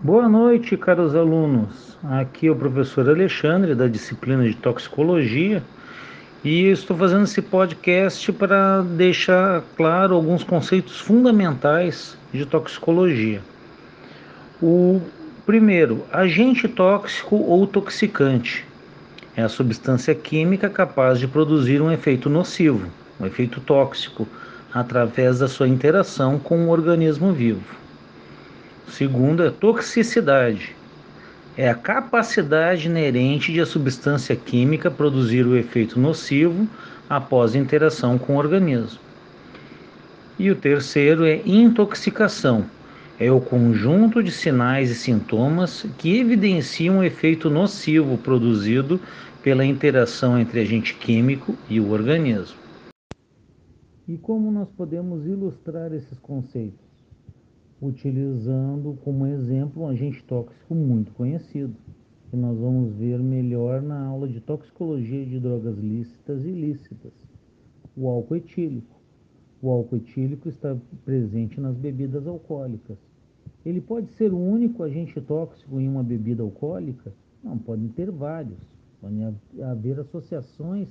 Boa noite, caros alunos. Aqui é o professor Alexandre, da disciplina de toxicologia, e estou fazendo esse podcast para deixar claro alguns conceitos fundamentais de toxicologia. O primeiro, agente tóxico ou toxicante é a substância química capaz de produzir um efeito nocivo, um efeito tóxico, através da sua interação com o organismo vivo. Segundo é toxicidade. É a capacidade inerente de a substância química produzir o efeito nocivo após interação com o organismo. E o terceiro é intoxicação. É o conjunto de sinais e sintomas que evidenciam o efeito nocivo produzido pela interação entre agente químico e o organismo. E como nós podemos ilustrar esses conceitos? Utilizando como exemplo um agente tóxico muito conhecido, que nós vamos ver melhor na aula de toxicologia de drogas lícitas e ilícitas, o álcool etílico. O álcool etílico está presente nas bebidas alcoólicas. Ele pode ser o único agente tóxico em uma bebida alcoólica? Não, podem ter vários. Podem haver associações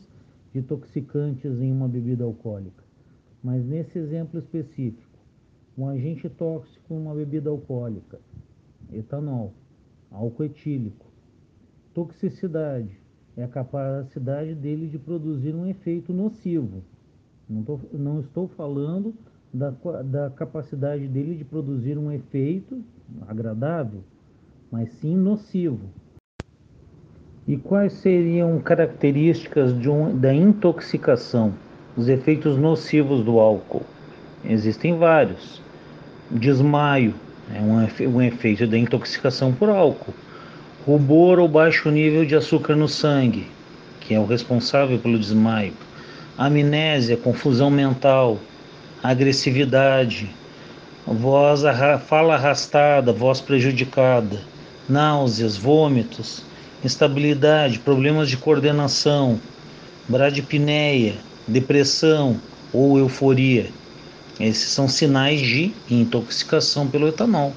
de toxicantes em uma bebida alcoólica. Mas nesse exemplo específico, um agente tóxico em uma bebida alcoólica, etanol, álcool etílico. Toxicidade é a capacidade dele de produzir um efeito nocivo. Não, tô, não estou falando da, da capacidade dele de produzir um efeito agradável, mas sim nocivo. E quais seriam características um, da intoxicação, os efeitos nocivos do álcool? Existem vários desmaio, é um, um efeito da intoxicação por álcool, rubor ou baixo nível de açúcar no sangue, que é o responsável pelo desmaio, amnésia, confusão mental, agressividade, voz fala arrastada, voz prejudicada, náuseas, vômitos, instabilidade, problemas de coordenação, bradipneia, depressão ou euforia. Esses são sinais de intoxicação pelo etanol.